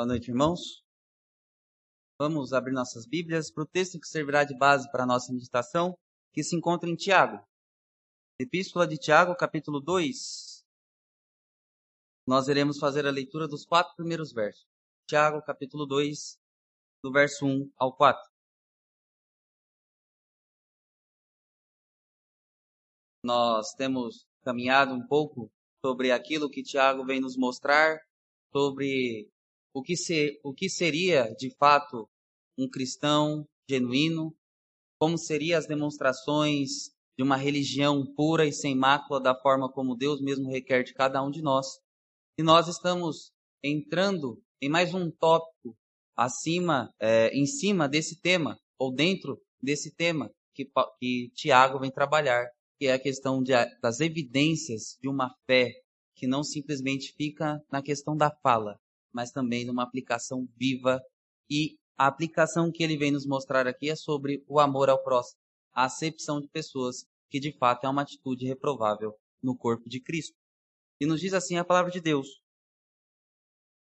Boa noite, irmãos. Vamos abrir nossas Bíblias para o texto que servirá de base para a nossa meditação, que se encontra em Tiago. Epístola de Tiago, capítulo 2. Nós iremos fazer a leitura dos quatro primeiros versos. Tiago, capítulo 2, do verso 1 ao 4. Nós temos caminhado um pouco sobre aquilo que Tiago vem nos mostrar, sobre o que, ser, o que seria de fato um cristão genuíno, como seriam as demonstrações de uma religião pura e sem mácula da forma como Deus mesmo requer de cada um de nós. E nós estamos entrando em mais um tópico acima, é, em cima desse tema, ou dentro desse tema que, que Tiago vem trabalhar, que é a questão de, das evidências de uma fé que não simplesmente fica na questão da fala, mas também numa aplicação viva. E a aplicação que ele vem nos mostrar aqui é sobre o amor ao próximo, a acepção de pessoas, que de fato é uma atitude reprovável no corpo de Cristo. E nos diz assim a palavra de Deus: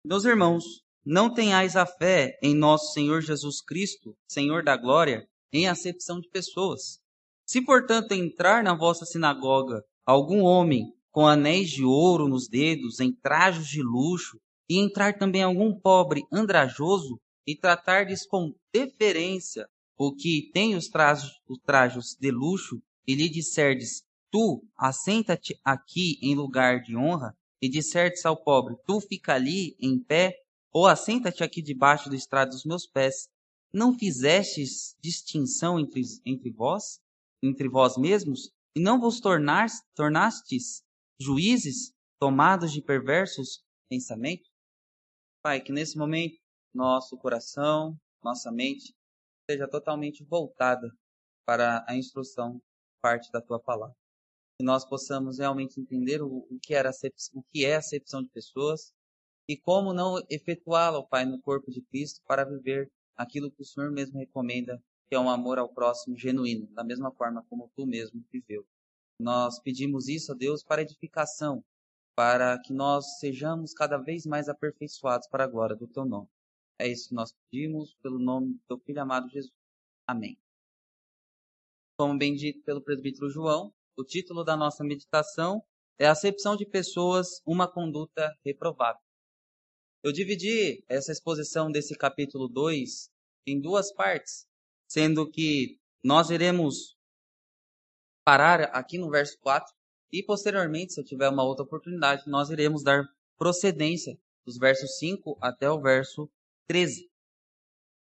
Meus irmãos, não tenhais a fé em nosso Senhor Jesus Cristo, Senhor da glória, em acepção de pessoas. Se, portanto, entrar na vossa sinagoga algum homem com anéis de ouro nos dedos, em trajos de luxo, e entrar também algum pobre andrajoso, e tratardes com deferência o que tem os trajos, os trajos de luxo, e lhe disserdes, tu assenta-te aqui em lugar de honra, e disserdes ao pobre, tu fica ali em pé, ou assenta-te aqui debaixo do estrado dos meus pés, não fizestes distinção entre, entre vós, entre vós mesmos, e não vos tornastes juízes tomados de perversos pensamentos? Pai, que nesse momento nosso coração, nossa mente seja totalmente voltada para a instrução parte da tua palavra. Que nós possamos realmente entender o, o que, era o que é a acepção de pessoas e como não efetuá-la, Pai, no corpo de Cristo para viver aquilo que o Senhor mesmo recomenda, que é um amor ao próximo genuíno, da mesma forma como tu mesmo viveu. Nós pedimos isso a Deus para edificação, para que nós sejamos cada vez mais aperfeiçoados para a glória do teu nome. É isso que nós pedimos pelo nome do teu filho amado Jesus. Amém. Como bem dito pelo presbítero João, o título da nossa meditação é Acepção de Pessoas, uma conduta reprovável. Eu dividi essa exposição desse capítulo 2 em duas partes, sendo que nós iremos parar aqui no verso 4 e posteriormente, se eu tiver uma outra oportunidade, nós iremos dar procedência dos versos 5 até o verso 13.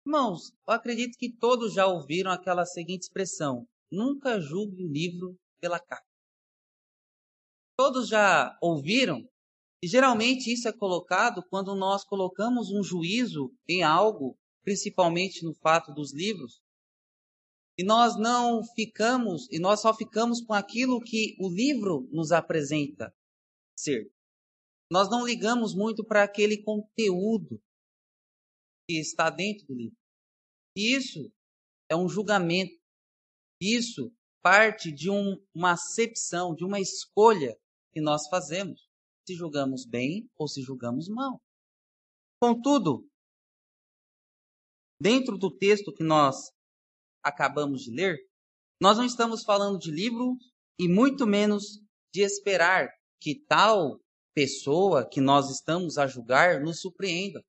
Irmãos, eu acredito que todos já ouviram aquela seguinte expressão: nunca julgue o livro pela capa. Todos já ouviram? E geralmente isso é colocado quando nós colocamos um juízo em algo, principalmente no fato dos livros, e nós não ficamos, e nós só ficamos com aquilo que o livro nos apresenta ser. Nós não ligamos muito para aquele conteúdo que está dentro do livro. E isso é um julgamento. Isso parte de um, uma acepção, de uma escolha que nós fazemos. Se julgamos bem ou se julgamos mal. Contudo, dentro do texto que nós acabamos de ler, nós não estamos falando de livro e muito menos de esperar que tal pessoa que nós estamos a julgar nos surpreenda.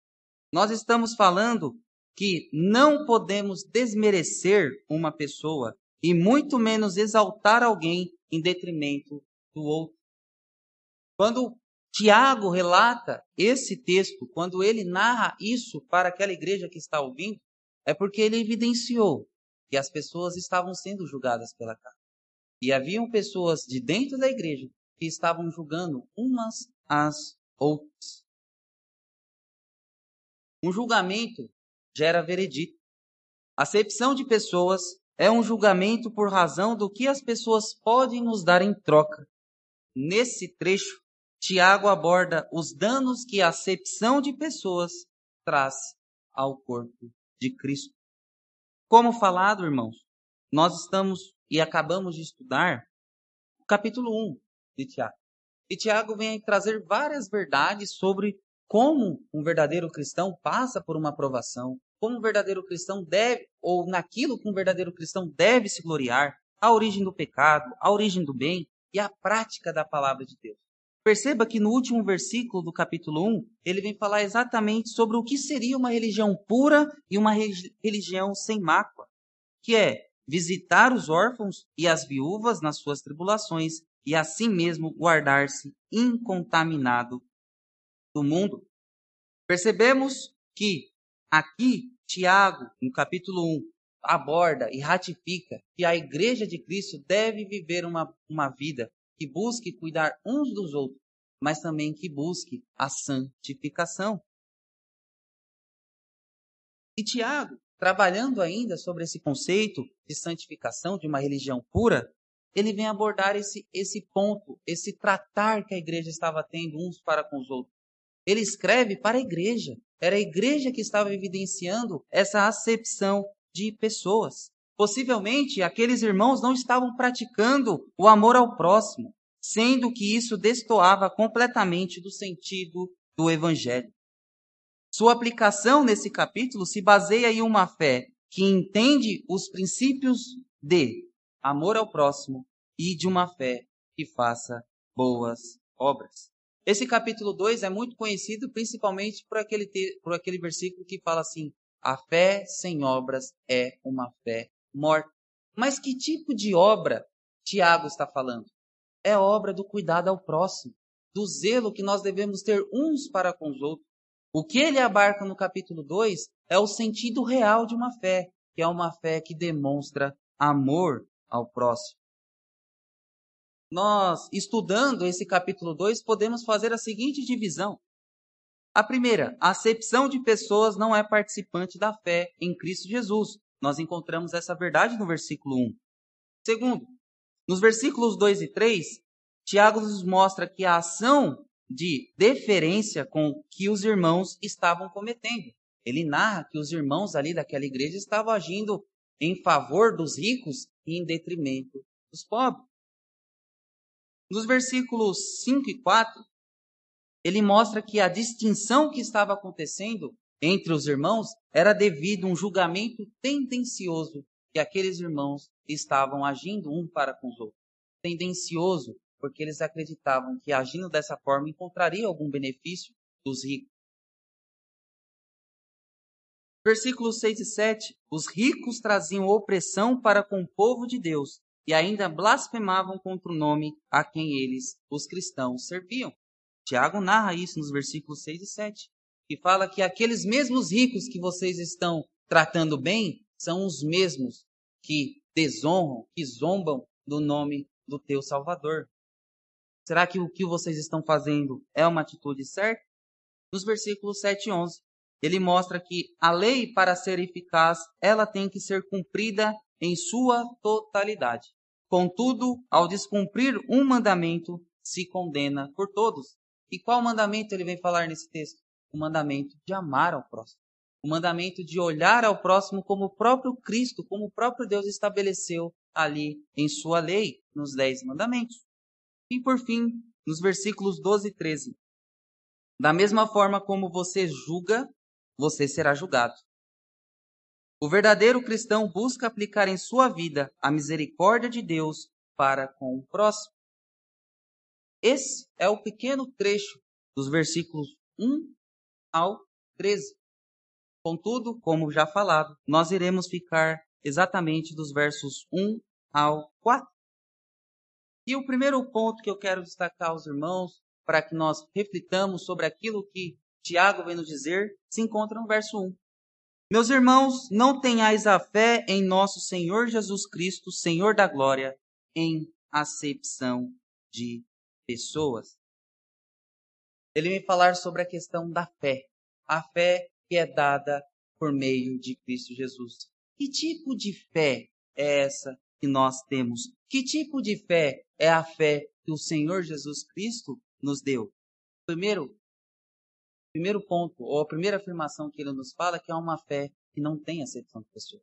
Nós estamos falando que não podemos desmerecer uma pessoa e muito menos exaltar alguém em detrimento do outro. Quando Tiago relata esse texto, quando ele narra isso para aquela igreja que está ouvindo, é porque ele evidenciou que as pessoas estavam sendo julgadas pela carne. E haviam pessoas de dentro da igreja que estavam julgando umas às outras. Um julgamento gera veredito. Acepção de pessoas é um julgamento por razão do que as pessoas podem nos dar em troca. Nesse trecho, Tiago aborda os danos que a acepção de pessoas traz ao corpo de Cristo. Como falado, irmãos, nós estamos e acabamos de estudar o capítulo 1 de Tiago. E Tiago vem trazer várias verdades sobre como um verdadeiro cristão passa por uma aprovação, como um verdadeiro cristão deve, ou naquilo que um verdadeiro cristão deve se gloriar, a origem do pecado, a origem do bem e a prática da palavra de Deus. Perceba que no último versículo do capítulo 1, ele vem falar exatamente sobre o que seria uma religião pura e uma religião sem mácula, que é visitar os órfãos e as viúvas nas suas tribulações e assim mesmo guardar-se incontaminado do mundo. Percebemos que aqui Tiago, no capítulo 1, aborda e ratifica que a igreja de Cristo deve viver uma, uma vida que busque cuidar uns dos outros, mas também que busque a santificação. E Tiago, trabalhando ainda sobre esse conceito de santificação, de uma religião pura, ele vem abordar esse, esse ponto, esse tratar que a igreja estava tendo uns para com os outros. Ele escreve para a igreja. Era a igreja que estava evidenciando essa acepção de pessoas. Possivelmente aqueles irmãos não estavam praticando o amor ao próximo, sendo que isso destoava completamente do sentido do evangelho. Sua aplicação nesse capítulo se baseia em uma fé que entende os princípios de amor ao próximo e de uma fé que faça boas obras. Esse capítulo 2 é muito conhecido principalmente por aquele, por aquele versículo que fala assim: a fé sem obras é uma fé morta. Mas que tipo de obra Tiago está falando? É obra do cuidado ao próximo, do zelo que nós devemos ter uns para com os outros. O que ele abarca no capítulo 2 é o sentido real de uma fé, que é uma fé que demonstra amor ao próximo. Nós, estudando esse capítulo 2, podemos fazer a seguinte divisão. A primeira, a acepção de pessoas não é participante da fé em Cristo Jesus. Nós encontramos essa verdade no versículo 1. Segundo, nos versículos 2 e 3, Tiago nos mostra que a ação de deferência com que os irmãos estavam cometendo. Ele narra que os irmãos ali daquela igreja estavam agindo em favor dos ricos e em detrimento dos pobres. Nos versículos 5 e 4, ele mostra que a distinção que estava acontecendo entre os irmãos era devido a um julgamento tendencioso que aqueles irmãos estavam agindo um para com os outros. Tendencioso, porque eles acreditavam que agindo dessa forma encontraria algum benefício dos ricos. Versículos 6 e 7. Os ricos traziam opressão para com o povo de Deus e ainda blasfemavam contra o nome a quem eles, os cristãos, serviam. Tiago narra isso nos versículos 6 e 7, que fala que aqueles mesmos ricos que vocês estão tratando bem são os mesmos que desonram, que zombam do nome do teu Salvador. Será que o que vocês estão fazendo é uma atitude certa? Nos versículos 7 e 11, ele mostra que a lei, para ser eficaz, ela tem que ser cumprida em sua totalidade. Contudo, ao descumprir um mandamento, se condena por todos. E qual mandamento ele vem falar nesse texto? O mandamento de amar ao próximo. O mandamento de olhar ao próximo como o próprio Cristo, como o próprio Deus estabeleceu ali em sua lei, nos Dez Mandamentos. E por fim, nos versículos 12 e 13. Da mesma forma como você julga, você será julgado. O verdadeiro cristão busca aplicar em sua vida a misericórdia de Deus para com o próximo. Esse é o pequeno trecho dos versículos 1 ao 13. Contudo, como já falado, nós iremos ficar exatamente dos versos 1 ao 4. E o primeiro ponto que eu quero destacar aos irmãos, para que nós reflitamos sobre aquilo que Tiago vem nos dizer, se encontra no verso 1. Meus irmãos, não tenhais a fé em nosso Senhor Jesus Cristo, Senhor da glória, em acepção de pessoas. Ele vem falar sobre a questão da fé. A fé que é dada por meio de Cristo Jesus. Que tipo de fé é essa que nós temos? Que tipo de fé é a fé que o Senhor Jesus Cristo nos deu? Primeiro, primeiro ponto, ou a primeira afirmação que ele nos fala, é que é uma fé que não tem acepção de pessoas.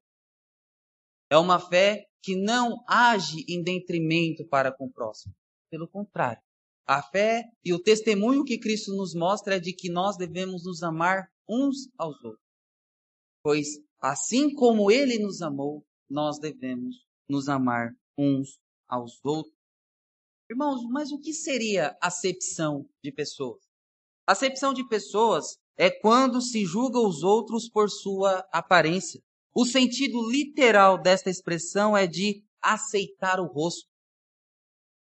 É uma fé que não age em detrimento para com o próximo. Pelo contrário, A fé e o testemunho que Cristo nos mostra é de que nós devemos nos amar uns aos outros. Pois assim como ele nos amou, nós devemos nos amar uns aos outros. Irmãos, mas o que seria acepção de pessoas? Acepção de pessoas é quando se julga os outros por sua aparência. O sentido literal desta expressão é de aceitar o rosto.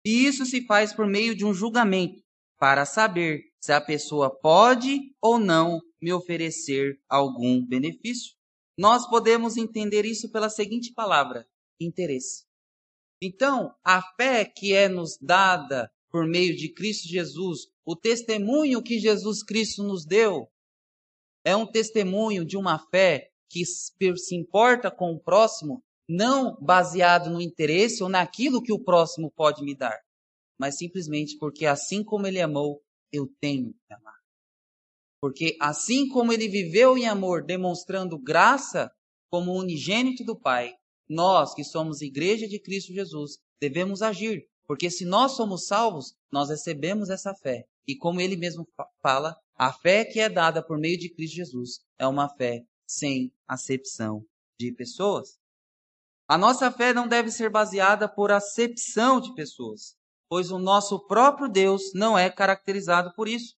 E isso se faz por meio de um julgamento, para saber se a pessoa pode ou não me oferecer algum benefício. Nós podemos entender isso pela seguinte palavra: interesse. Então, a fé que é nos dada por meio de Cristo Jesus, o testemunho que Jesus Cristo nos deu, é um testemunho de uma fé que se importa com o próximo, não baseado no interesse ou naquilo que o próximo pode me dar, mas simplesmente porque assim como ele amou, eu tenho que amar. Porque assim como ele viveu em amor, demonstrando graça como unigênito do Pai, nós que somos igreja de Cristo Jesus devemos agir, porque se nós somos salvos, nós recebemos essa fé. E como ele mesmo fala, a fé que é dada por meio de Cristo Jesus é uma fé sem acepção de pessoas. A nossa fé não deve ser baseada por acepção de pessoas, pois o nosso próprio Deus não é caracterizado por isso.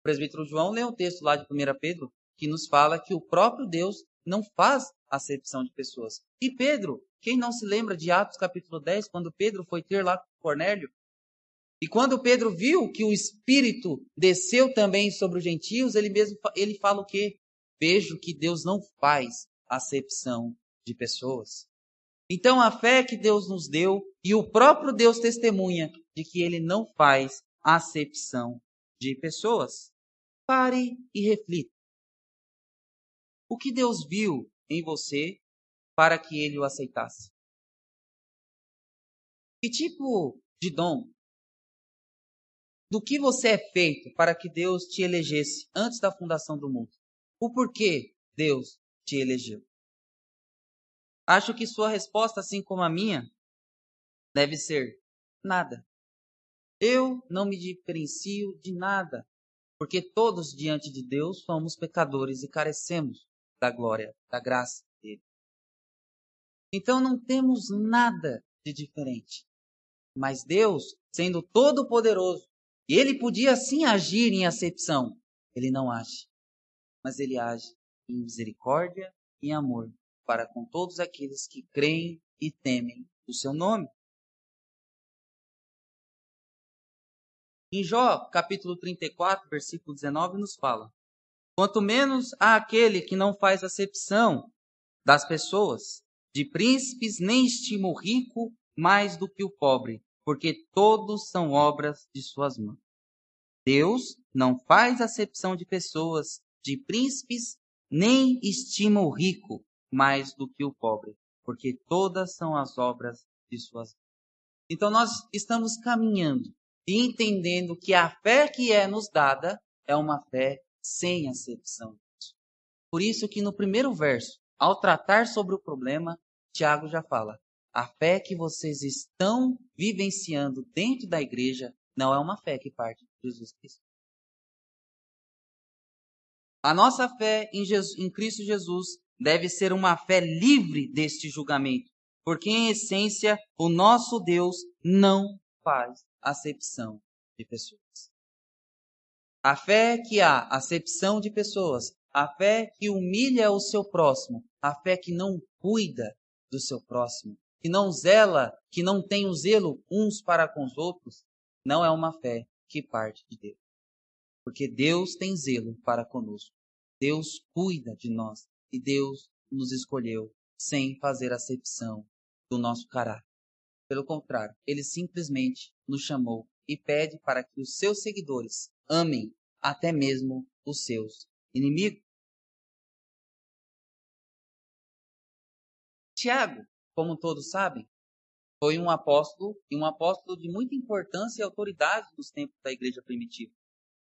O presbítero João lê um texto lá de 1 Pedro que nos fala que o próprio Deus não faz acepção de pessoas. E Pedro, quem não se lembra de Atos capítulo 10, quando Pedro foi ter lá com Cornélio e quando Pedro viu que o Espírito desceu também sobre os gentios, ele mesmo ele fala o quê? Vejo que Deus não faz acepção de pessoas. Então a fé que Deus nos deu e o próprio Deus testemunha de que ele não faz acepção de pessoas. Pare e reflita. O que Deus viu em você para que ele o aceitasse? Que tipo de dom do que você é feito para que Deus te elegesse antes da fundação do mundo. O porquê Deus te elegeu. Acho que sua resposta, assim como a minha, deve ser nada. Eu não me diferencio de nada, porque todos diante de Deus somos pecadores e carecemos da glória, da graça dele. Então não temos nada de diferente. Mas Deus, sendo todo-poderoso, ele podia sim agir em acepção. Ele não age. Mas ele age em misericórdia e amor para com todos aqueles que creem e temem o seu nome. Em Jó, capítulo 34, versículo 19, nos fala: Quanto menos há aquele que não faz acepção das pessoas, de príncipes nem estima o rico mais do que o pobre, porque todos são obras de suas mãos. Deus não faz acepção de pessoas, de príncipes, nem estima o rico mais do que o pobre, porque todas são as obras de suas mãos. Então nós estamos caminhando e entendendo que a fé que é nos dada é uma fé sem acepção. Por isso que no primeiro verso, ao tratar sobre o problema, Tiago já fala: a fé que vocês estão vivenciando dentro da igreja não é uma fé que parte de Jesus Cristo. A nossa fé em, Jesus, em Cristo Jesus deve ser uma fé livre deste julgamento, porque em essência o nosso Deus não faz acepção de pessoas. A fé que há acepção de pessoas, a fé que humilha o seu próximo, a fé que não cuida do seu próximo, que não zela, que não tem o zelo uns para com os outros, não é uma fé que parte de Deus. Porque Deus tem zelo para conosco. Deus cuida de nós e Deus nos escolheu sem fazer acepção do nosso caráter. Pelo contrário, ele simplesmente nos chamou e pede para que os seus seguidores amem até mesmo os seus inimigos. Tiago, como todos sabem, foi um apóstolo e um apóstolo de muita importância e autoridade nos tempos da igreja primitiva.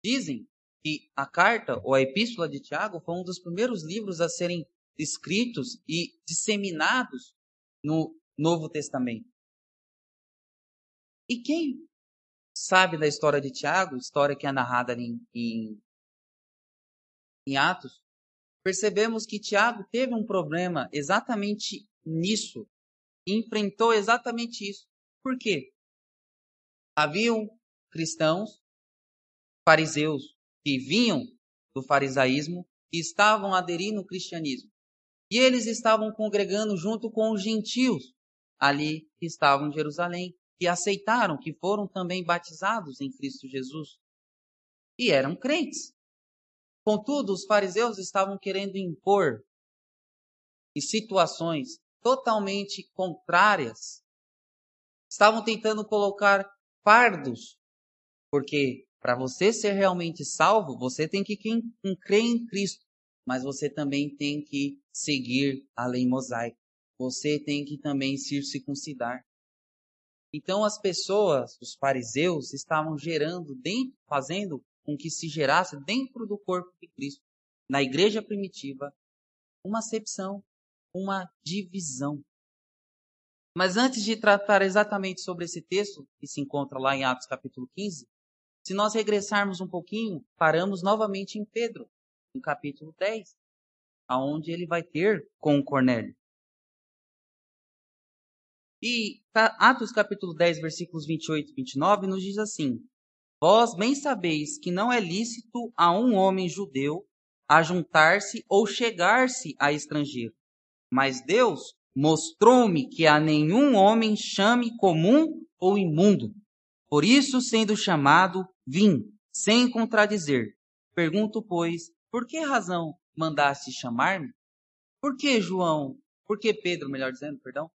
Dizem que a carta ou a epístola de Tiago foi um dos primeiros livros a serem escritos e disseminados no Novo Testamento. E quem sabe da história de Tiago, história que é narrada em, em, em Atos, percebemos que Tiago teve um problema exatamente nisso, enfrentou exatamente isso. Por quê? Haviam cristãos, fariseus, que vinham do farisaísmo e estavam aderindo ao cristianismo. E eles estavam congregando junto com os gentios ali que estavam em Jerusalém, que aceitaram, que foram também batizados em Cristo Jesus. E eram crentes. Contudo, os fariseus estavam querendo impor em situações totalmente contrárias. Estavam tentando colocar fardos, porque para você ser realmente salvo, você tem que crer em Cristo, mas você também tem que seguir a lei mosaica. Você tem que também se circuncidar. Então as pessoas, os fariseus, estavam gerando, dentro, fazendo com que se gerasse dentro do corpo de Cristo, na igreja primitiva, uma acepção, uma divisão. Mas antes de tratar exatamente sobre esse texto, que se encontra lá em Atos capítulo 15, se nós regressarmos um pouquinho, paramos novamente em Pedro, no capítulo 10, aonde ele vai ter com Cornélio. E Atos capítulo 10, versículos 28 e 29 nos diz assim: Vós bem sabeis que não é lícito a um homem judeu ajuntar-se ou chegar-se a estrangeiro. Mas Deus mostrou-me que a nenhum homem chame comum ou imundo. Por isso, sendo chamado, vim, sem contradizer. Pergunto, pois, por que razão mandaste chamar-me? Por que João, por que Pedro, melhor dizendo, perdão,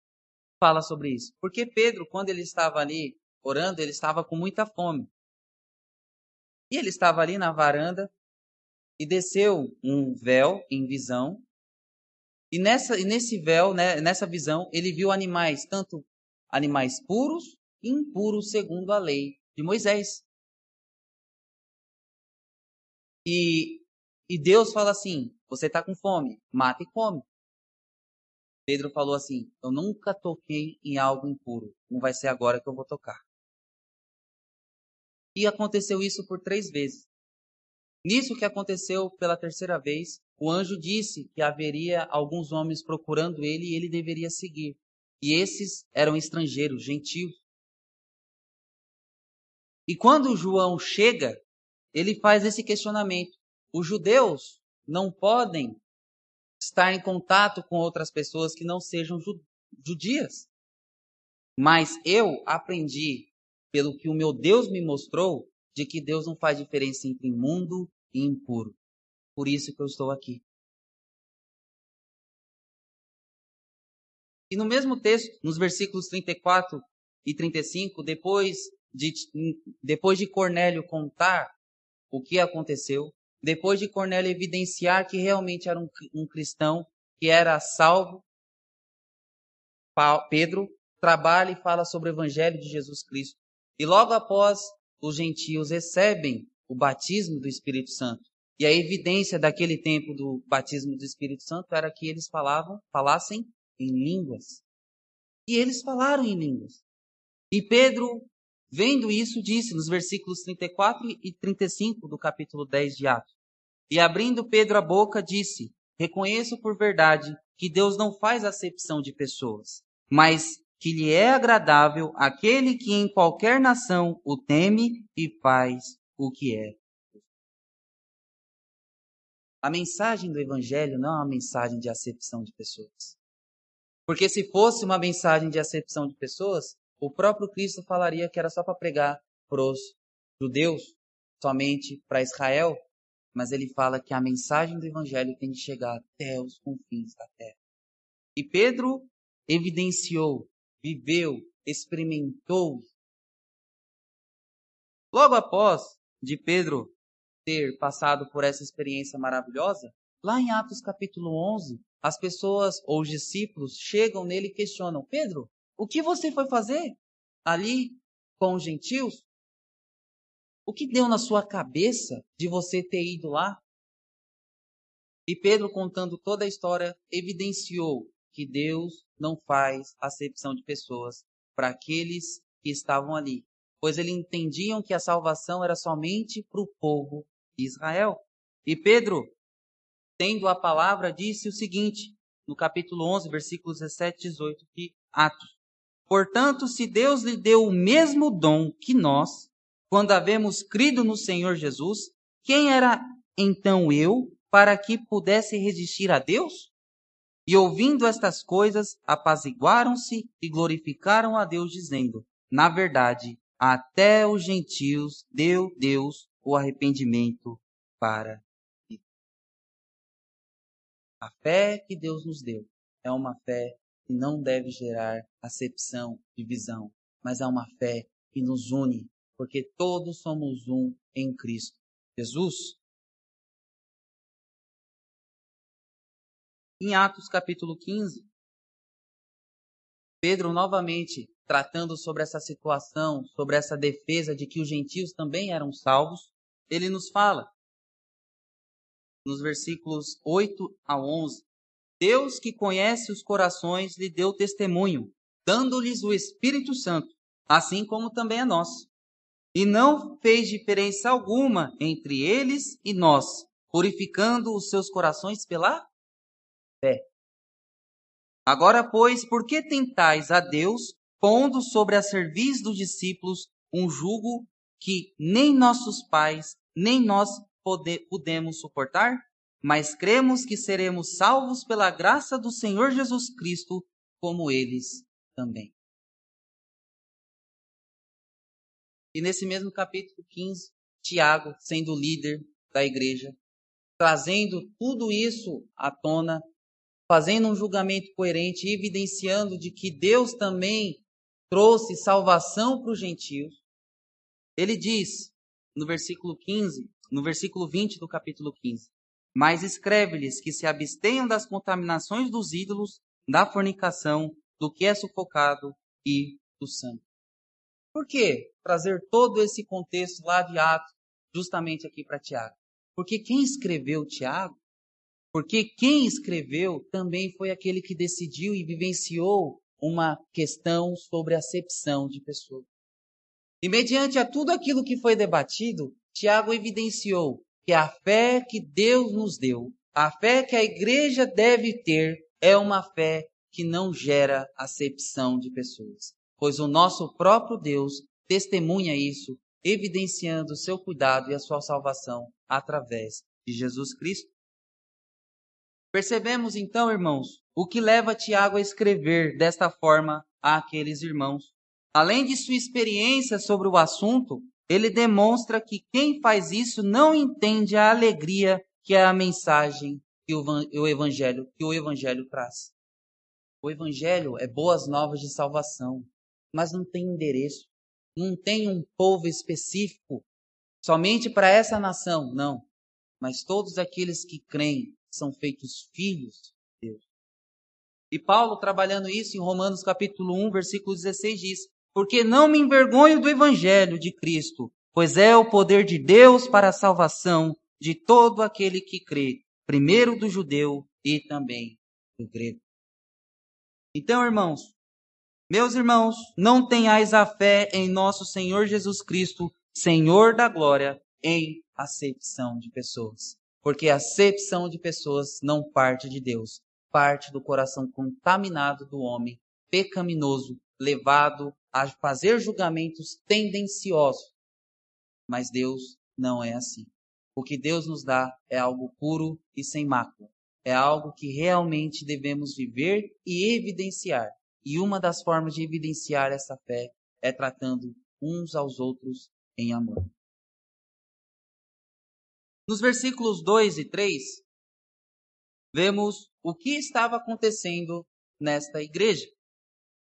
fala sobre isso? Porque Pedro, quando ele estava ali orando, ele estava com muita fome. E ele estava ali na varanda e desceu um véu em visão. E nessa, e nesse véu, né, nessa visão, ele viu animais, tanto animais puros e impuros segundo a lei de Moisés. E, e Deus fala assim: você está com fome, mata e come. Pedro falou assim: eu nunca toquei em algo impuro, não vai ser agora que eu vou tocar. E aconteceu isso por três vezes. Nisso que aconteceu pela terceira vez, o anjo disse que haveria alguns homens procurando ele e ele deveria seguir. E esses eram estrangeiros, gentios. E quando João chega, ele faz esse questionamento. Os judeus não podem estar em contato com outras pessoas que não sejam judias. Mas eu aprendi pelo que o meu Deus me mostrou, de que Deus não faz diferença entre imundo e impuro. Por isso que eu estou aqui. E no mesmo texto, nos versículos 34 e 35, depois de, depois de Cornélio contar o que aconteceu, depois de Cornélio evidenciar que realmente era um, um cristão, que era salvo, Pedro trabalha e fala sobre o evangelho de Jesus Cristo. E logo após, os gentios recebem o batismo do Espírito Santo. E a evidência daquele tempo do batismo do Espírito Santo era que eles falavam, falassem em línguas. E eles falaram em línguas. E Pedro, vendo isso, disse nos versículos 34 e 35 do capítulo 10 de Atos: E abrindo Pedro a boca, disse: Reconheço por verdade que Deus não faz acepção de pessoas, mas que lhe é agradável aquele que em qualquer nação o teme e faz o que é. A mensagem do Evangelho não é uma mensagem de acepção de pessoas. Porque se fosse uma mensagem de acepção de pessoas, o próprio Cristo falaria que era só para pregar para os judeus, somente para Israel, mas ele fala que a mensagem do Evangelho tem que chegar até os confins da terra. E Pedro evidenciou viveu, experimentou. Logo após de Pedro ter passado por essa experiência maravilhosa, lá em Atos capítulo 11, as pessoas ou os discípulos chegam nele e questionam: Pedro, o que você foi fazer ali com os gentios? O que deu na sua cabeça de você ter ido lá? E Pedro, contando toda a história, evidenciou que Deus não faz acepção de pessoas para aqueles que estavam ali, pois eles entendiam que a salvação era somente para o povo de Israel. E Pedro, tendo a palavra, disse o seguinte, no capítulo 11, versículos 17 e 18 de Atos. Portanto, se Deus lhe deu o mesmo dom que nós, quando havemos crido no Senhor Jesus, quem era então eu para que pudesse resistir a Deus? E ouvindo estas coisas, apaziguaram-se e glorificaram a Deus, dizendo: Na verdade, até os gentios deu Deus o arrependimento para a fé que Deus nos deu é uma fé que não deve gerar acepção, divisão, mas é uma fé que nos une, porque todos somos um em Cristo Jesus. Em Atos capítulo 15, Pedro novamente tratando sobre essa situação, sobre essa defesa de que os gentios também eram salvos, ele nos fala nos versículos 8 a 11. Deus que conhece os corações lhe deu testemunho, dando-lhes o Espírito Santo, assim como também a nós. E não fez diferença alguma entre eles e nós, purificando os seus corações pela fé. Agora, pois, por que tentais a Deus, pondo sobre a cerviz dos discípulos um jugo que nem nossos pais, nem nós pode, podemos suportar, mas cremos que seremos salvos pela graça do Senhor Jesus Cristo, como eles também. E nesse mesmo capítulo 15, Tiago, sendo líder da igreja, trazendo tudo isso à tona, fazendo um julgamento coerente, evidenciando de que Deus também trouxe salvação para os gentios. Ele diz, no versículo 15, no versículo 20 do capítulo 15. Mas escreve-lhes que se abstenham das contaminações dos ídolos, da fornicação, do que é sufocado e do sangue. Por que trazer todo esse contexto lá de Atos justamente aqui para Tiago? Porque quem escreveu Tiago, porque quem escreveu também foi aquele que decidiu e vivenciou uma questão sobre acepção de pessoas. E mediante a tudo aquilo que foi debatido, Tiago evidenciou que a fé que Deus nos deu, a fé que a igreja deve ter, é uma fé que não gera acepção de pessoas, pois o nosso próprio Deus testemunha isso, evidenciando o seu cuidado e a sua salvação através de Jesus Cristo. Percebemos então, irmãos, o que leva Tiago a escrever desta forma àqueles irmãos. Além de sua experiência sobre o assunto, ele demonstra que quem faz isso não entende a alegria que é a mensagem que o evangelho que o evangelho traz. O evangelho é boas novas de salvação, mas não tem endereço, não tem um povo específico somente para essa nação, não. Mas todos aqueles que creem são feitos filhos de Deus. E Paulo, trabalhando isso em Romanos capítulo 1, versículo 16, diz: porque não me envergonho do Evangelho de Cristo, pois é o poder de Deus para a salvação de todo aquele que crê, primeiro do judeu e também do grego. Então, irmãos, meus irmãos, não tenhais a fé em nosso Senhor Jesus Cristo, Senhor da glória, em acepção de pessoas. Porque a acepção de pessoas não parte de Deus, parte do coração contaminado do homem, pecaminoso, levado a fazer julgamentos tendenciosos. Mas Deus não é assim. O que Deus nos dá é algo puro e sem mácula. É algo que realmente devemos viver e evidenciar. E uma das formas de evidenciar essa fé é tratando uns aos outros em amor. Nos versículos 2 e 3, vemos o que estava acontecendo nesta igreja.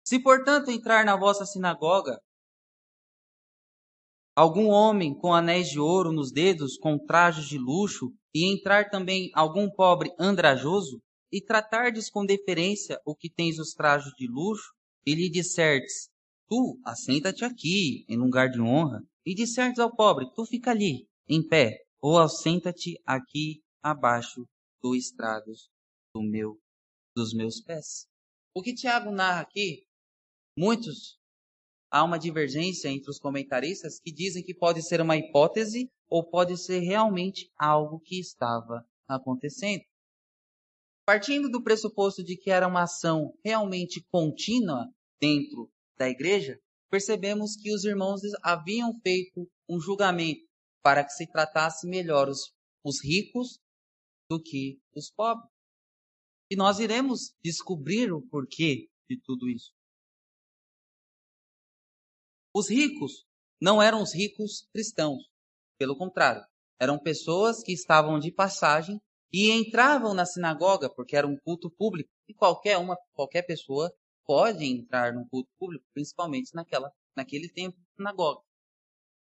Se, portanto, entrar na vossa sinagoga algum homem com anéis de ouro nos dedos, com trajes de luxo, e entrar também algum pobre andrajoso, e tratardes com deferência o que tens os trajes de luxo, e lhe dissertes, tu assenta-te aqui, em lugar de honra, e dissertes ao pobre, tu fica ali, em pé, ou assenta-te aqui abaixo do estrados do meu, dos meus pés. O que Tiago narra aqui Muitos há uma divergência entre os comentaristas que dizem que pode ser uma hipótese ou pode ser realmente algo que estava acontecendo. Partindo do pressuposto de que era uma ação realmente contínua dentro da igreja, percebemos que os irmãos haviam feito um julgamento para que se tratasse melhor os, os ricos do que os pobres. E nós iremos descobrir o porquê de tudo isso. Os ricos não eram os ricos cristãos, pelo contrário, eram pessoas que estavam de passagem e entravam na sinagoga porque era um culto público e qualquer uma, qualquer pessoa pode entrar no culto público, principalmente naquela, naquele tempo, sinagoga.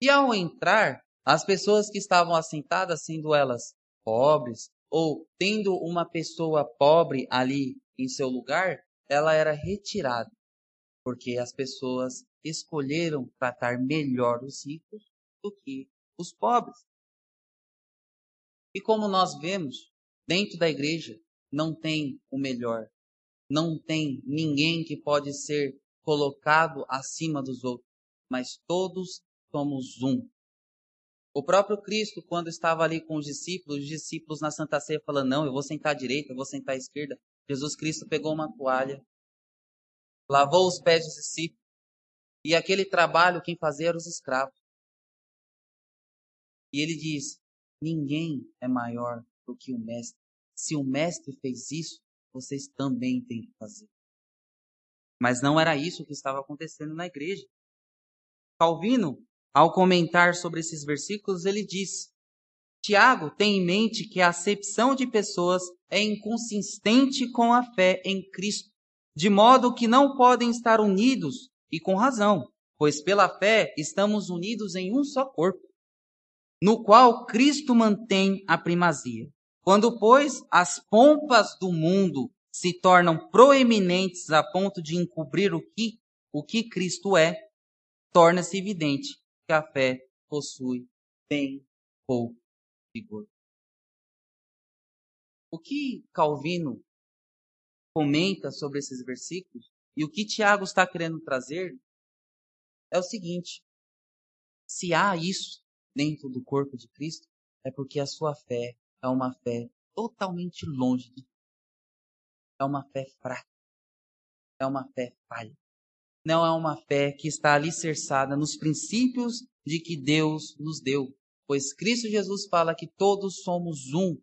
E ao entrar, as pessoas que estavam assentadas, sendo elas pobres, ou tendo uma pessoa pobre ali em seu lugar, ela era retirada, porque as pessoas escolheram tratar melhor os ricos do que os pobres. E como nós vemos, dentro da igreja não tem o melhor, não tem ninguém que pode ser colocado acima dos outros, mas todos somos um. O próprio Cristo, quando estava ali com os discípulos, os discípulos na Santa Ceia falando, não, eu vou sentar à direita, eu vou sentar à esquerda. Jesus Cristo pegou uma toalha, lavou os pés dos discípulos, e aquele trabalho quem fazia eram os escravos. E ele diz, ninguém é maior do que o mestre. Se o mestre fez isso, vocês também têm que fazer. Mas não era isso que estava acontecendo na igreja. Calvino ao comentar sobre esses versículos, ele diz: Tiago tem em mente que a acepção de pessoas é inconsistente com a fé em Cristo, de modo que não podem estar unidos, e com razão, pois pela fé estamos unidos em um só corpo, no qual Cristo mantém a primazia. Quando, pois, as pompas do mundo se tornam proeminentes a ponto de encobrir o que, o que Cristo é, torna-se evidente que a fé possui bem pouco vigor. O que Calvino comenta sobre esses versículos e o que Tiago está querendo trazer é o seguinte: se há isso dentro do corpo de Cristo, é porque a sua fé é uma fé totalmente longe de é uma fé fraca, é uma fé falha. Não é uma fé que está alicerçada nos princípios de que Deus nos deu, pois Cristo Jesus fala que todos somos um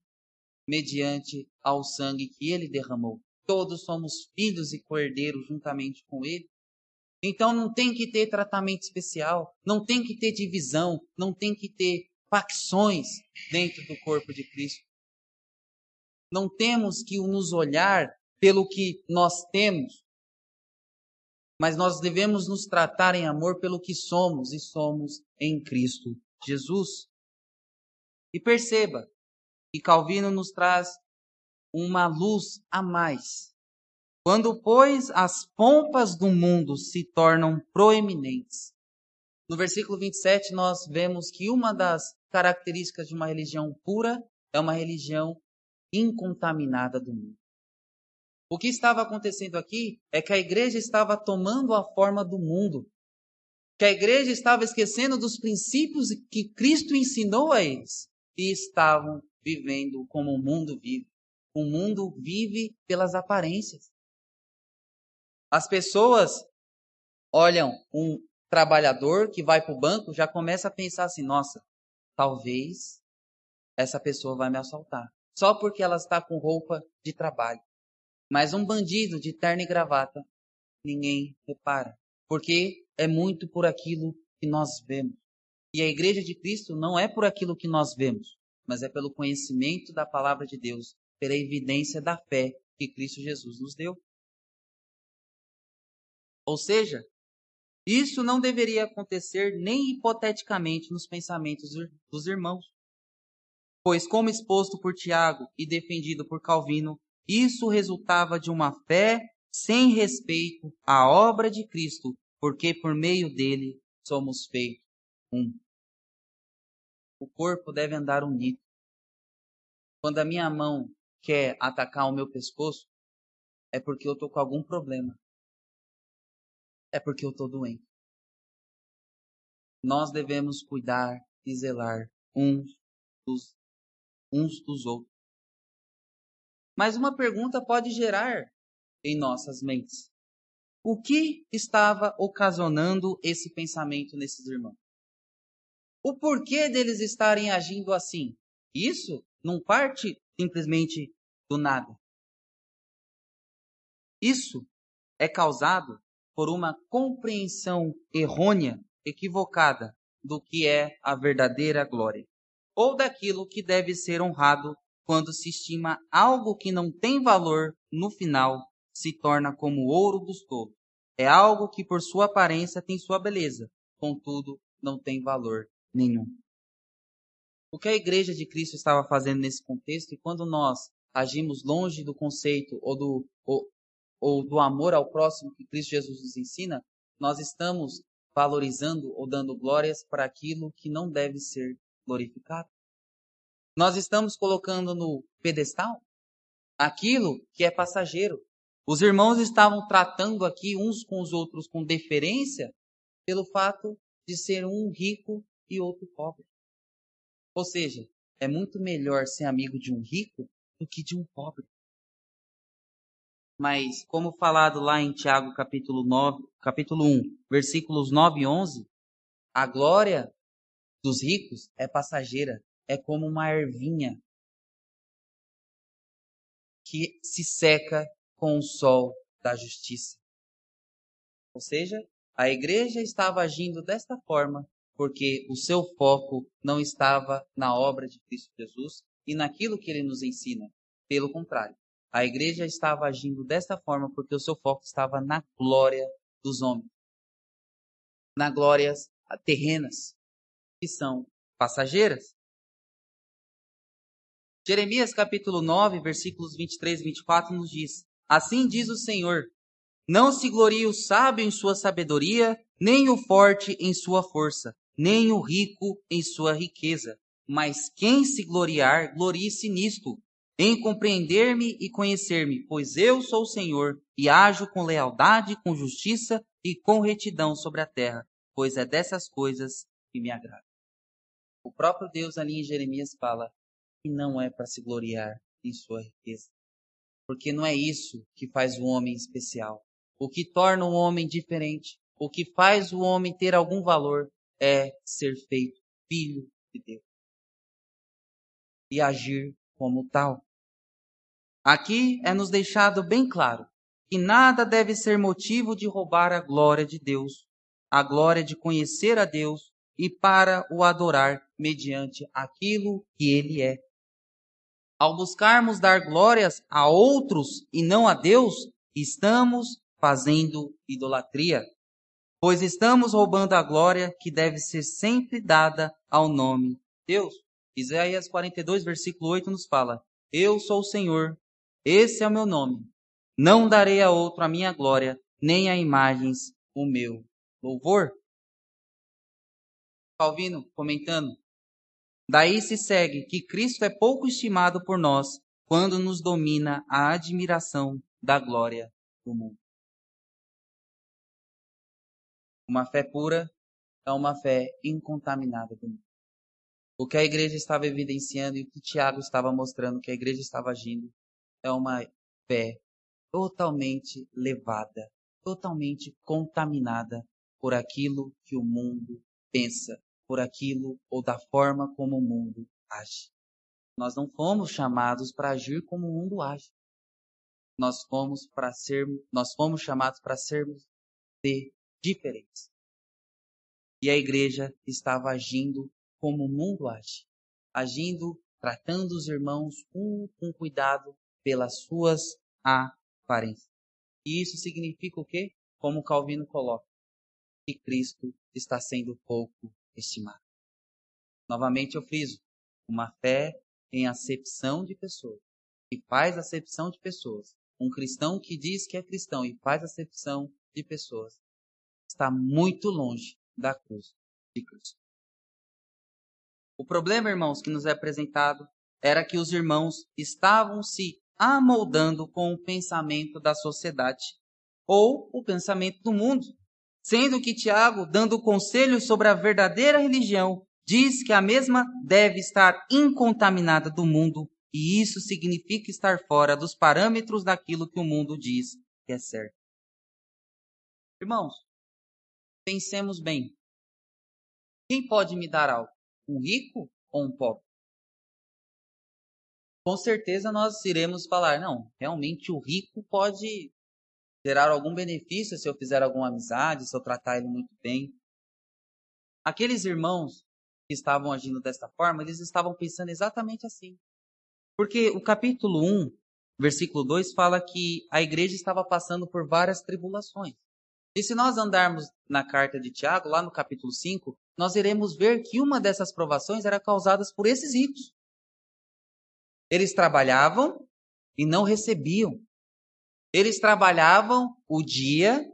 mediante ao sangue que ele derramou. Todos somos filhos e cordeiros juntamente com ele. Então não tem que ter tratamento especial, não tem que ter divisão, não tem que ter facções dentro do corpo de Cristo. Não temos que nos olhar pelo que nós temos, mas nós devemos nos tratar em amor pelo que somos e somos em Cristo Jesus. E perceba que Calvino nos traz uma luz a mais. Quando, pois, as pompas do mundo se tornam proeminentes. No versículo 27, nós vemos que uma das características de uma religião pura é uma religião incontaminada do mundo. O que estava acontecendo aqui é que a igreja estava tomando a forma do mundo. Que a igreja estava esquecendo dos princípios que Cristo ensinou a eles e estavam vivendo como o mundo vive. O mundo vive pelas aparências. As pessoas olham um trabalhador que vai para o banco, já começa a pensar assim: nossa, talvez essa pessoa vai me assaltar. Só porque ela está com roupa de trabalho. Mas um bandido de terno e gravata, ninguém repara. Porque é muito por aquilo que nós vemos. E a igreja de Cristo não é por aquilo que nós vemos, mas é pelo conhecimento da palavra de Deus, pela evidência da fé que Cristo Jesus nos deu. Ou seja, isso não deveria acontecer nem hipoteticamente nos pensamentos dos irmãos. Pois, como exposto por Tiago e defendido por Calvino, isso resultava de uma fé sem respeito à obra de Cristo, porque por meio dele somos feitos um. O corpo deve andar unido. Quando a minha mão quer atacar o meu pescoço, é porque eu estou com algum problema. É porque eu estou doente. nós devemos cuidar e zelar uns dos, uns dos outros. Mas uma pergunta pode gerar em nossas mentes: o que estava ocasionando esse pensamento nesses irmãos? O porquê deles estarem agindo assim? Isso não parte simplesmente do nada. Isso é causado por uma compreensão errônea, equivocada do que é a verdadeira glória, ou daquilo que deve ser honrado quando se estima algo que não tem valor no final se torna como ouro dos tolos. É algo que por sua aparência tem sua beleza, contudo não tem valor nenhum. O que a igreja de Cristo estava fazendo nesse contexto e quando nós agimos longe do conceito ou do, ou, ou do amor ao próximo que Cristo Jesus nos ensina, nós estamos valorizando ou dando glórias para aquilo que não deve ser glorificado. Nós estamos colocando no pedestal aquilo que é passageiro. Os irmãos estavam tratando aqui uns com os outros com deferência pelo fato de ser um rico e outro pobre. Ou seja, é muito melhor ser amigo de um rico do que de um pobre. Mas, como falado lá em Tiago capítulo 9, capítulo 1, versículos 9 e 11, a glória dos ricos é passageira, é como uma ervinha que se seca com o sol da justiça. Ou seja, a igreja estava agindo desta forma porque o seu foco não estava na obra de Cristo Jesus e naquilo que ele nos ensina. Pelo contrário, a igreja estava agindo dessa forma porque o seu foco estava na glória dos homens, na glórias terrenas, que são passageiras. Jeremias capítulo 9, versículos 23 e 24 nos diz: Assim diz o Senhor: Não se glorie o sábio em sua sabedoria, nem o forte em sua força, nem o rico em sua riqueza. Mas quem se gloriar, glorie-se nisto, em compreender-me e conhecer-me, pois eu sou o Senhor, e ajo com lealdade, com justiça e com retidão sobre a terra, pois é dessas coisas que me agrada. O próprio Deus ali em Jeremias fala que não é para se gloriar em sua riqueza, porque não é isso que faz o homem especial. O que torna o homem diferente, o que faz o homem ter algum valor, é ser feito filho de Deus e agir como tal. Aqui é nos deixado bem claro que nada deve ser motivo de roubar a glória de Deus, a glória de conhecer a Deus e para o adorar mediante aquilo que Ele é. Ao buscarmos dar glórias a outros e não a Deus, estamos fazendo idolatria pois estamos roubando a glória que deve ser sempre dada ao nome Deus. Isaías 42, versículo 8 nos fala: Eu sou o Senhor, esse é o meu nome. Não darei a outro a minha glória, nem a imagens o meu louvor. Calvino comentando: Daí se segue que Cristo é pouco estimado por nós quando nos domina a admiração da glória do mundo. Uma fé pura é uma fé incontaminada do mundo. O que a igreja estava evidenciando e o que Tiago estava mostrando que a igreja estava agindo é uma fé totalmente levada, totalmente contaminada por aquilo que o mundo pensa, por aquilo ou da forma como o mundo age. Nós não fomos chamados para agir como o mundo age. Nós fomos para ser, nós fomos chamados para sermos de diferentes. E a igreja estava agindo como o mundo age, agindo, tratando os irmãos um com cuidado pelas suas aparências. E isso significa o quê? Como Calvino coloca, que Cristo está sendo pouco estimado. Novamente eu friso, uma fé em acepção de pessoas, e faz acepção de pessoas. Um cristão que diz que é cristão e faz acepção de pessoas está muito longe da cruz de Cristo. O problema, irmãos, que nos é apresentado era que os irmãos estavam se amoldando com o pensamento da sociedade ou o pensamento do mundo, Sendo que Tiago, dando conselho sobre a verdadeira religião, diz que a mesma deve estar incontaminada do mundo, e isso significa estar fora dos parâmetros daquilo que o mundo diz que é certo. Irmãos, pensemos bem. Quem pode me dar algo? Um rico ou um pobre? Com certeza nós iremos falar, não, realmente o rico pode gerar algum benefício se eu fizer alguma amizade, se eu tratar ele muito bem. Aqueles irmãos que estavam agindo desta forma, eles estavam pensando exatamente assim. Porque o capítulo 1, versículo 2 fala que a igreja estava passando por várias tribulações. E se nós andarmos na carta de Tiago, lá no capítulo 5, nós iremos ver que uma dessas provações era causada por esses ricos. Eles trabalhavam e não recebiam. Eles trabalhavam o dia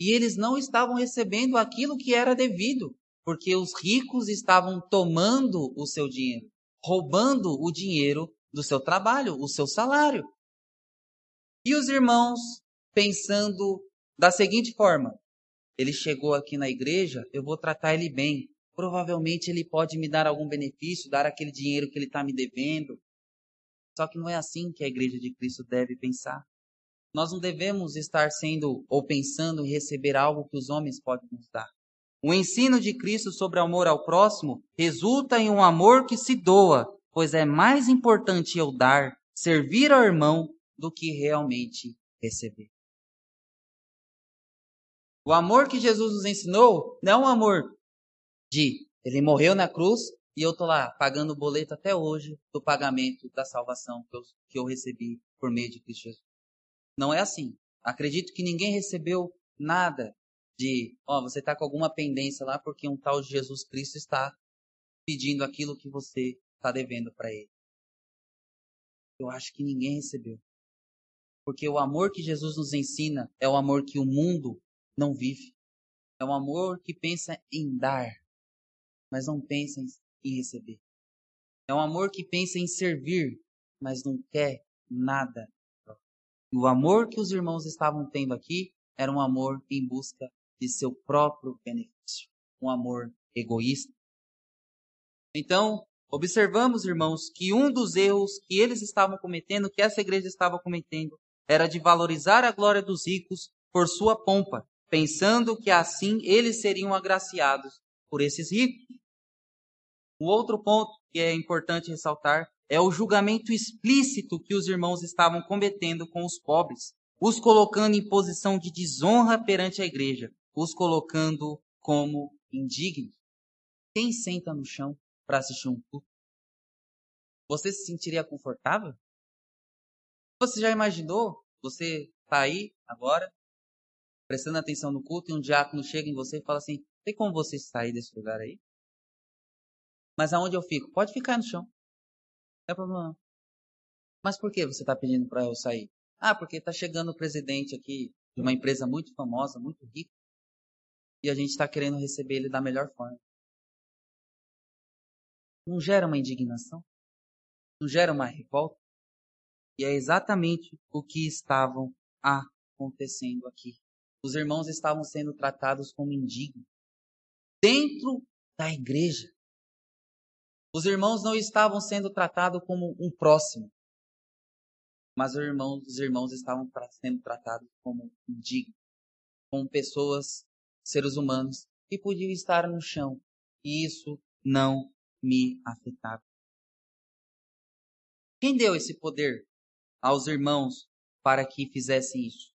e eles não estavam recebendo aquilo que era devido, porque os ricos estavam tomando o seu dinheiro, roubando o dinheiro do seu trabalho, o seu salário. E os irmãos pensando da seguinte forma: ele chegou aqui na igreja, eu vou tratar ele bem. Provavelmente ele pode me dar algum benefício, dar aquele dinheiro que ele está me devendo. Só que não é assim que a igreja de Cristo deve pensar. Nós não devemos estar sendo ou pensando em receber algo que os homens podem nos dar. O ensino de Cristo sobre amor ao próximo resulta em um amor que se doa, pois é mais importante eu dar, servir ao irmão, do que realmente receber. O amor que Jesus nos ensinou não é um amor de ele morreu na cruz e eu tô lá pagando o boleto até hoje do pagamento da salvação que eu, que eu recebi por meio de Cristo Jesus. Não é assim. Acredito que ninguém recebeu nada de, ó, você está com alguma pendência lá porque um tal Jesus Cristo está pedindo aquilo que você está devendo para ele. Eu acho que ninguém recebeu. Porque o amor que Jesus nos ensina é o amor que o mundo não vive. É um amor que pensa em dar, mas não pensa em receber. É um amor que pensa em servir, mas não quer nada e o amor que os irmãos estavam tendo aqui era um amor em busca de seu próprio benefício, um amor egoísta. Então, observamos, irmãos, que um dos erros que eles estavam cometendo, que essa igreja estava cometendo, era de valorizar a glória dos ricos por sua pompa, pensando que assim eles seriam agraciados por esses ricos. O outro ponto que é importante ressaltar é o julgamento explícito que os irmãos estavam cometendo com os pobres, os colocando em posição de desonra perante a igreja, os colocando como indignos. Quem senta no chão para assistir um culto? Você se sentiria confortável? Você já imaginou? Você está aí agora, prestando atenção no culto, e um diácono chega em você e fala assim: tem como você sair desse lugar aí? Mas aonde eu fico? Pode ficar no chão. É problema. Mas por que você está pedindo para eu sair? Ah, porque está chegando o presidente aqui de uma empresa muito famosa, muito rica, e a gente está querendo receber ele da melhor forma. Não gera uma indignação? Não gera uma revolta? E é exatamente o que estavam acontecendo aqui. Os irmãos estavam sendo tratados como indignos dentro da igreja. Os irmãos não estavam sendo tratados como um próximo, mas os irmãos, os irmãos estavam sendo tratados como indignos, como pessoas, seres humanos, que podiam estar no chão. E isso não me afetava. Quem deu esse poder aos irmãos para que fizessem isso?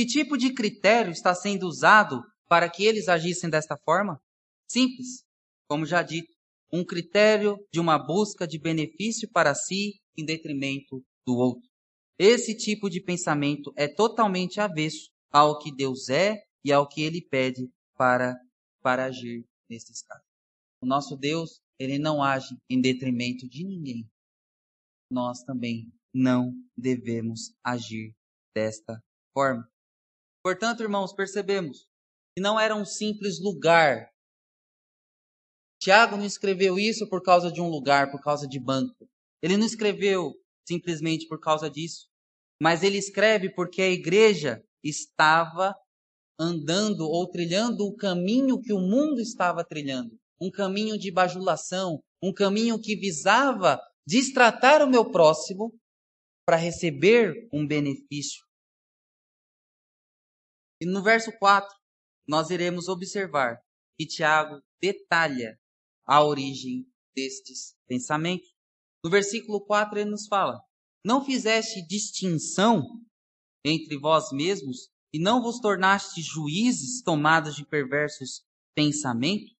Que tipo de critério está sendo usado para que eles agissem desta forma? Simples, como já dito um critério de uma busca de benefício para si em detrimento do outro. Esse tipo de pensamento é totalmente avesso ao que Deus é e ao que ele pede para, para agir nesses casos. O nosso Deus, ele não age em detrimento de ninguém. Nós também não devemos agir desta forma. Portanto, irmãos, percebemos que não era um simples lugar Tiago não escreveu isso por causa de um lugar, por causa de banco. Ele não escreveu simplesmente por causa disso. Mas ele escreve porque a igreja estava andando ou trilhando o caminho que o mundo estava trilhando, um caminho de bajulação, um caminho que visava destratar o meu próximo para receber um benefício. E no verso 4, nós iremos observar que Tiago detalha a origem destes pensamentos. No versículo 4 ele nos fala: Não fizeste distinção entre vós mesmos e não vos tornaste juízes tomados de perversos pensamentos?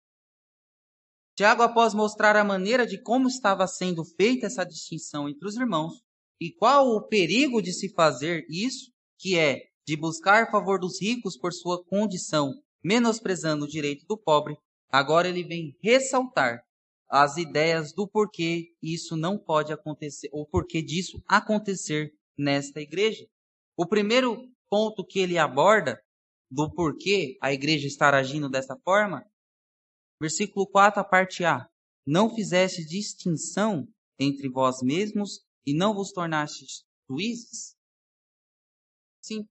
Tiago, após mostrar a maneira de como estava sendo feita essa distinção entre os irmãos e qual o perigo de se fazer isso, que é de buscar favor dos ricos por sua condição, menosprezando o direito do pobre, agora ele vem ressaltar as ideias do porquê isso não pode acontecer, ou porquê disso acontecer nesta igreja. O primeiro ponto que ele aborda do porquê a igreja estar agindo dessa forma, versículo 4, a parte A. Não fizeste distinção entre vós mesmos e não vos tornastes juízes? Sim.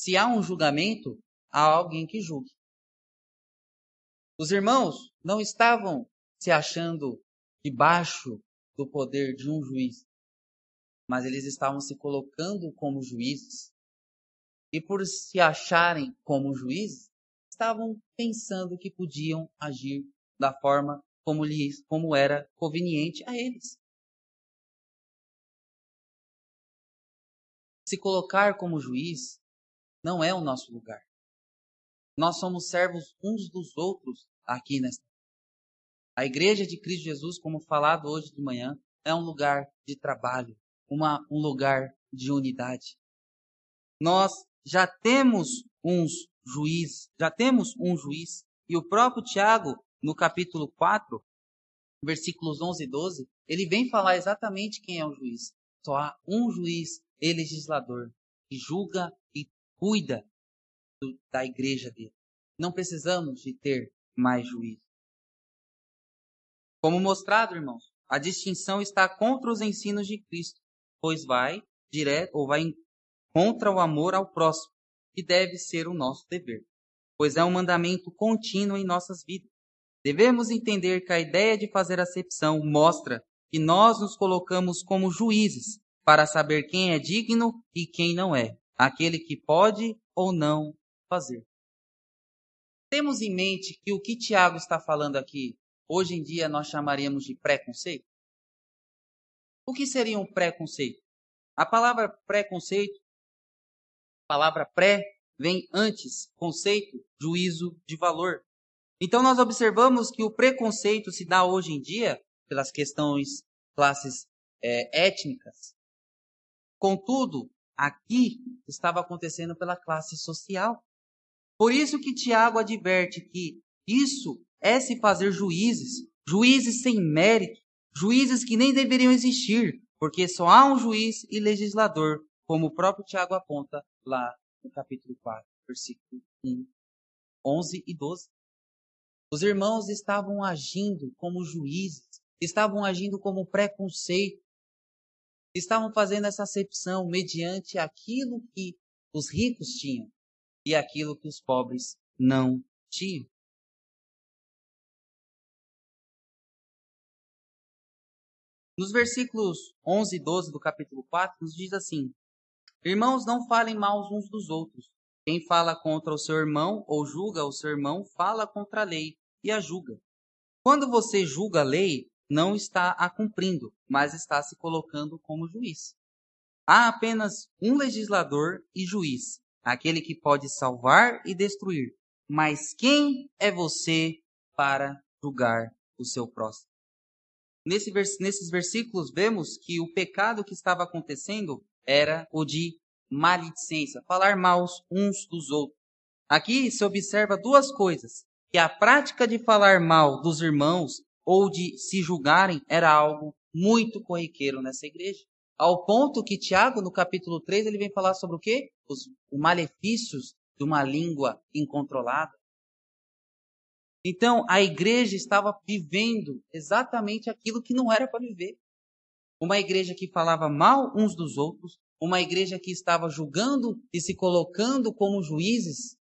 Se há um julgamento, há alguém que julgue. Os irmãos não estavam se achando debaixo do poder de um juiz, mas eles estavam se colocando como juízes. E por se acharem como juízes, estavam pensando que podiam agir da forma como, lhes, como era conveniente a eles. Se colocar como juiz não é o nosso lugar. Nós somos servos uns dos outros aqui nesta. A igreja de Cristo Jesus, como falado hoje de manhã, é um lugar de trabalho, uma, um lugar de unidade. Nós já temos uns juízes, já temos um juiz, e o próprio Tiago, no capítulo 4, versículos 11 e 12, ele vem falar exatamente quem é o juiz. Só há um juiz e legislador que julga cuida do, da igreja dele. Não precisamos de ter mais juízo. Como mostrado, irmãos, a distinção está contra os ensinos de Cristo, pois vai direto ou vai contra o amor ao próximo, que deve ser o nosso dever, pois é um mandamento contínuo em nossas vidas. Devemos entender que a ideia de fazer acepção mostra que nós nos colocamos como juízes para saber quem é digno e quem não é, aquele que pode ou não fazer. Temos em mente que o que Tiago está falando aqui, hoje em dia nós chamaríamos de preconceito? O que seria um preconceito? A palavra preconceito, a palavra pré, vem antes, conceito, juízo de valor. Então nós observamos que o preconceito se dá hoje em dia pelas questões classes é, étnicas, Contudo, aqui estava acontecendo pela classe social. Por isso que Tiago adverte que isso é se fazer juízes, juízes sem mérito, juízes que nem deveriam existir, porque só há um juiz e legislador, como o próprio Tiago aponta lá no capítulo 4, versículo 1, 11 e 12. Os irmãos estavam agindo como juízes, estavam agindo como preconceito, estavam fazendo essa acepção mediante aquilo que os ricos tinham e aquilo que os pobres não tinham. Nos versículos 11 e 12 do capítulo 4, nos diz assim: Irmãos, não falem mal uns dos outros. Quem fala contra o seu irmão ou julga o seu irmão, fala contra a lei e a julga. Quando você julga a lei, não está a cumprindo, mas está se colocando como juiz. Há apenas um legislador e juiz, aquele que pode salvar e destruir. Mas quem é você para julgar o seu próximo? Nesse vers nesses versículos vemos que o pecado que estava acontecendo era o de maledicência, falar mal uns dos outros. Aqui se observa duas coisas: que a prática de falar mal dos irmãos ou de se julgarem era algo muito corriqueiro nessa igreja. Ao ponto que Tiago, no capítulo 3, ele vem falar sobre o quê? Os, os malefícios de uma língua incontrolada. Então, a igreja estava vivendo exatamente aquilo que não era para viver. Uma igreja que falava mal uns dos outros, uma igreja que estava julgando e se colocando como juízes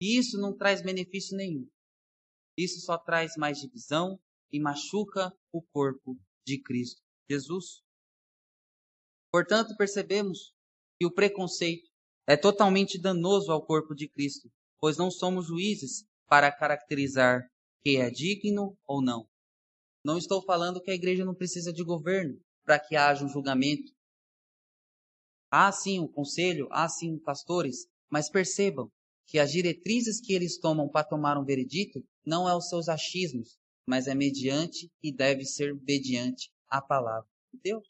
E isso não traz benefício nenhum. Isso só traz mais divisão e machuca o corpo de Cristo Jesus. Portanto, percebemos que o preconceito é totalmente danoso ao corpo de Cristo, pois não somos juízes para caracterizar quem é digno ou não. Não estou falando que a igreja não precisa de governo para que haja um julgamento. Há sim um conselho, há sim pastores, mas percebam que as diretrizes que eles tomam para tomar um veredito não é os seus achismos, mas é mediante e deve ser mediante a palavra de Deus.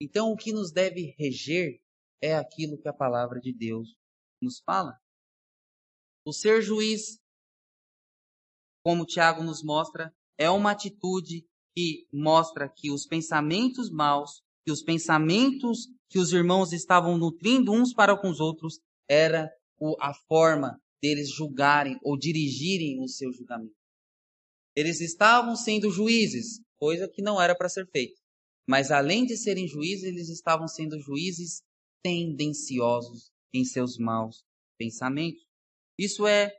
Então, o que nos deve reger é aquilo que a palavra de Deus nos fala. O ser juiz, como Tiago nos mostra, é uma atitude que mostra que os pensamentos maus, que os pensamentos que os irmãos estavam nutrindo uns para com os outros, era a forma deles julgarem ou dirigirem o seu julgamento. Eles estavam sendo juízes, coisa que não era para ser feita. Mas além de serem juízes, eles estavam sendo juízes tendenciosos em seus maus pensamentos. Isso é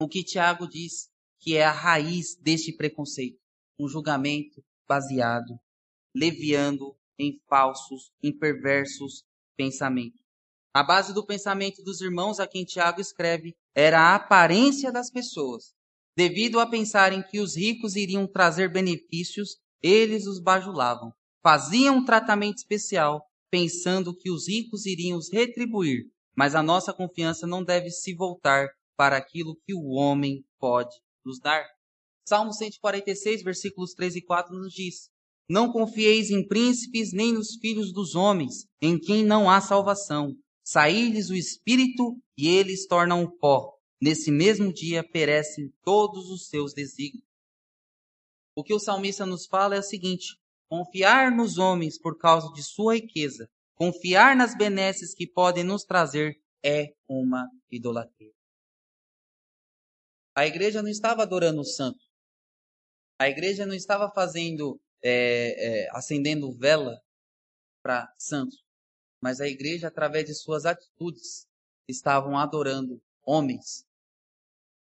o que Tiago diz que é a raiz deste preconceito, um julgamento baseado, leviando em falsos, em perversos pensamentos. A base do pensamento dos irmãos a quem Tiago escreve era a aparência das pessoas. Devido a pensarem que os ricos iriam trazer benefícios eles os bajulavam, faziam um tratamento especial, pensando que os ricos iriam os retribuir, mas a nossa confiança não deve se voltar para aquilo que o homem pode nos dar. Salmo 146, versículos 3 e 4 nos diz: Não confieis em príncipes nem nos filhos dos homens, em quem não há salvação. Saí-lhes o espírito e eles tornam o pó. Nesse mesmo dia perecem todos os seus desígnios. O que o salmista nos fala é o seguinte: confiar nos homens por causa de sua riqueza, confiar nas benesses que podem nos trazer é uma idolatria. A igreja não estava adorando o santo. A igreja não estava fazendo, é, é, acendendo vela para santos. Mas a igreja, através de suas atitudes, estavam adorando homens,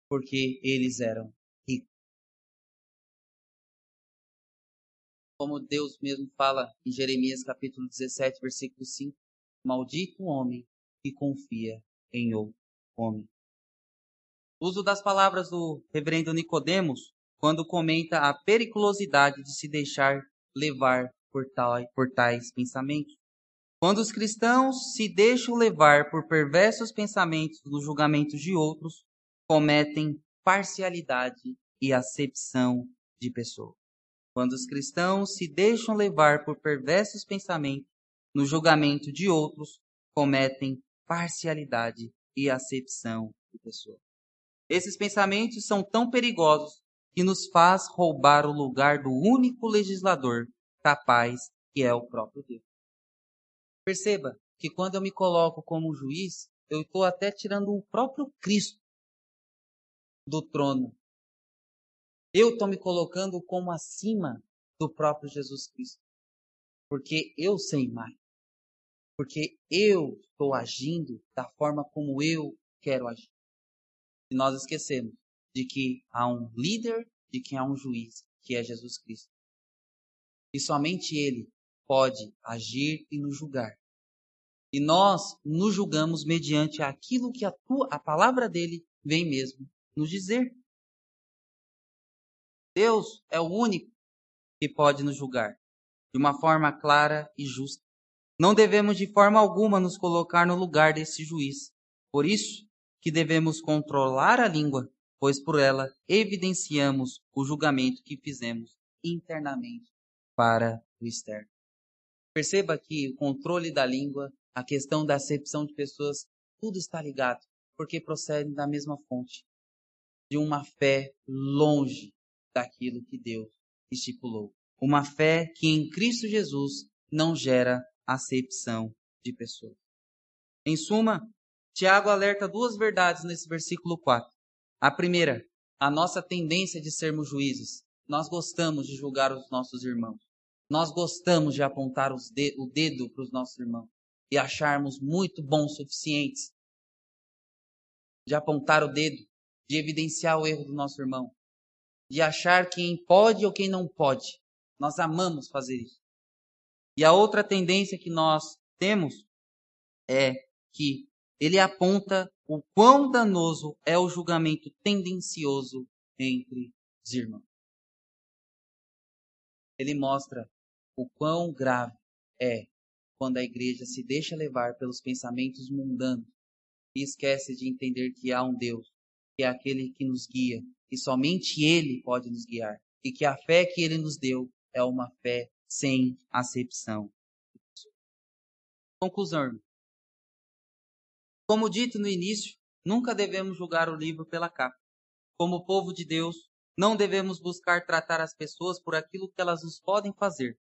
porque eles eram como Deus mesmo fala em Jeremias capítulo 17, versículo 5, maldito o homem que confia em outro homem. Uso das palavras do reverendo Nicodemos quando comenta a periculosidade de se deixar levar por, tal, por tais pensamentos. Quando os cristãos se deixam levar por perversos pensamentos no julgamento de outros, cometem parcialidade e acepção de pessoas. Quando os cristãos se deixam levar por perversos pensamentos no julgamento de outros, cometem parcialidade e acepção de pessoas. Esses pensamentos são tão perigosos que nos faz roubar o lugar do único legislador capaz, que é o próprio Deus. Perceba que quando eu me coloco como juiz, eu estou até tirando o próprio Cristo do trono eu estou me colocando como acima do próprio Jesus Cristo. Porque eu sei mais. Porque eu estou agindo da forma como eu quero agir. E nós esquecemos de que há um líder, de que há um juiz, que é Jesus Cristo. E somente Ele pode agir e nos julgar. E nós nos julgamos mediante aquilo que a, tua, a palavra dele vem mesmo nos dizer. Deus é o único que pode nos julgar de uma forma clara e justa. Não devemos de forma alguma nos colocar no lugar desse juiz. Por isso que devemos controlar a língua, pois por ela evidenciamos o julgamento que fizemos internamente para o externo. Perceba que o controle da língua, a questão da acepção de pessoas, tudo está ligado, porque procedem da mesma fonte, de uma fé longe daquilo que Deus estipulou. Uma fé que em Cristo Jesus não gera acepção de pessoas. Em suma, Tiago alerta duas verdades nesse versículo 4. A primeira, a nossa tendência de sermos juízes. Nós gostamos de julgar os nossos irmãos. Nós gostamos de apontar de o dedo para os nossos irmãos e acharmos muito bons suficientes de apontar o dedo, de evidenciar o erro do nosso irmão, de achar quem pode ou quem não pode. Nós amamos fazer isso. E a outra tendência que nós temos é que ele aponta o quão danoso é o julgamento tendencioso entre os irmãos. Ele mostra o quão grave é quando a igreja se deixa levar pelos pensamentos mundanos e esquece de entender que há um Deus, que é aquele que nos guia, e somente Ele pode nos guiar, e que a fé que Ele nos deu é uma fé sem acepção. Conclusão. Como dito no início, nunca devemos julgar o livro pela capa. Como povo de Deus, não devemos buscar tratar as pessoas por aquilo que elas nos podem fazer,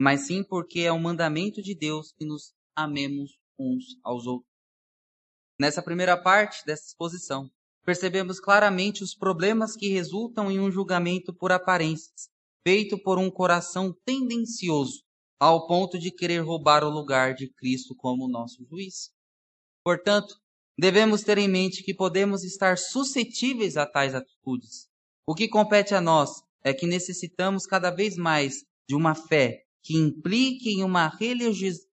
mas sim porque é um mandamento de Deus que nos amemos uns aos outros. Nessa primeira parte dessa exposição, percebemos claramente os problemas que resultam em um julgamento por aparências, feito por um coração tendencioso, ao ponto de querer roubar o lugar de Cristo como nosso juiz. Portanto, devemos ter em mente que podemos estar suscetíveis a tais atitudes. O que compete a nós é que necessitamos cada vez mais de uma fé que implique em uma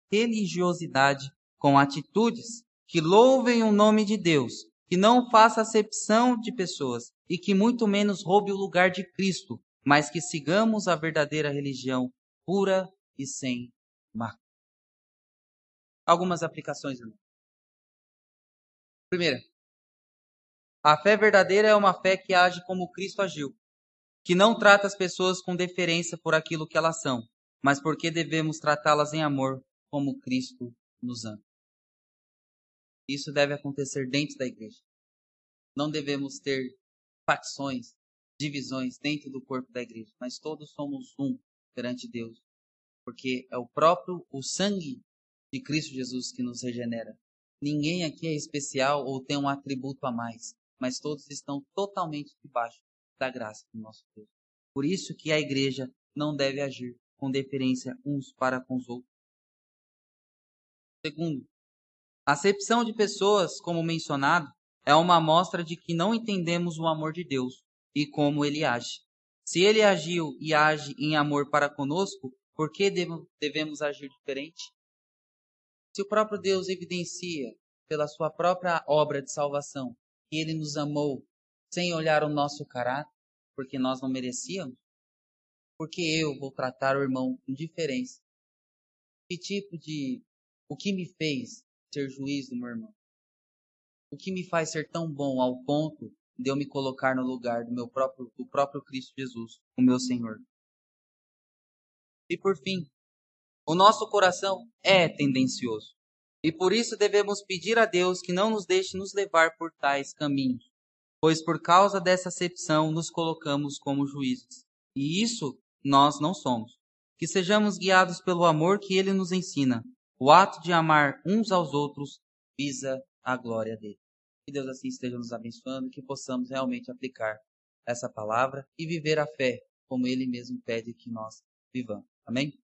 religiosidade com atitudes que louvem o nome de Deus, que não faça acepção de pessoas e que muito menos roube o lugar de Cristo, mas que sigamos a verdadeira religião pura e sem mácula. Algumas aplicações. Primeira, a fé verdadeira é uma fé que age como Cristo agiu, que não trata as pessoas com deferência por aquilo que elas são, mas porque devemos tratá-las em amor como Cristo nos ama. Isso deve acontecer dentro da igreja. Não devemos ter facções, divisões dentro do corpo da igreja, mas todos somos um perante Deus, porque é o próprio o sangue de Cristo Jesus que nos regenera. Ninguém aqui é especial ou tem um atributo a mais, mas todos estão totalmente debaixo da graça do nosso Deus. Por isso que a igreja não deve agir com deferência uns para com os outros. Segundo, a acepção de pessoas, como mencionado, é uma amostra de que não entendemos o amor de Deus e como ele age. Se ele agiu e age em amor para conosco, por que devemos agir diferente? Se o próprio Deus evidencia pela sua própria obra de salvação que ele nos amou sem olhar o nosso caráter, porque nós não merecíamos, porque eu vou tratar o irmão com diferença? Que tipo de o que me fez ser juiz do meu irmão? O que me faz ser tão bom ao ponto de eu me colocar no lugar do meu próprio, do próprio Cristo Jesus, o meu Senhor? E por fim, o nosso coração é tendencioso. E por isso devemos pedir a Deus que não nos deixe nos levar por tais caminhos, pois por causa dessa acepção nos colocamos como juízes. E isso nós não somos. Que sejamos guiados pelo amor que ele nos ensina, o ato de amar uns aos outros visa a glória dele. Que Deus assim esteja nos abençoando, que possamos realmente aplicar essa palavra e viver a fé como ele mesmo pede que nós vivamos. Amém?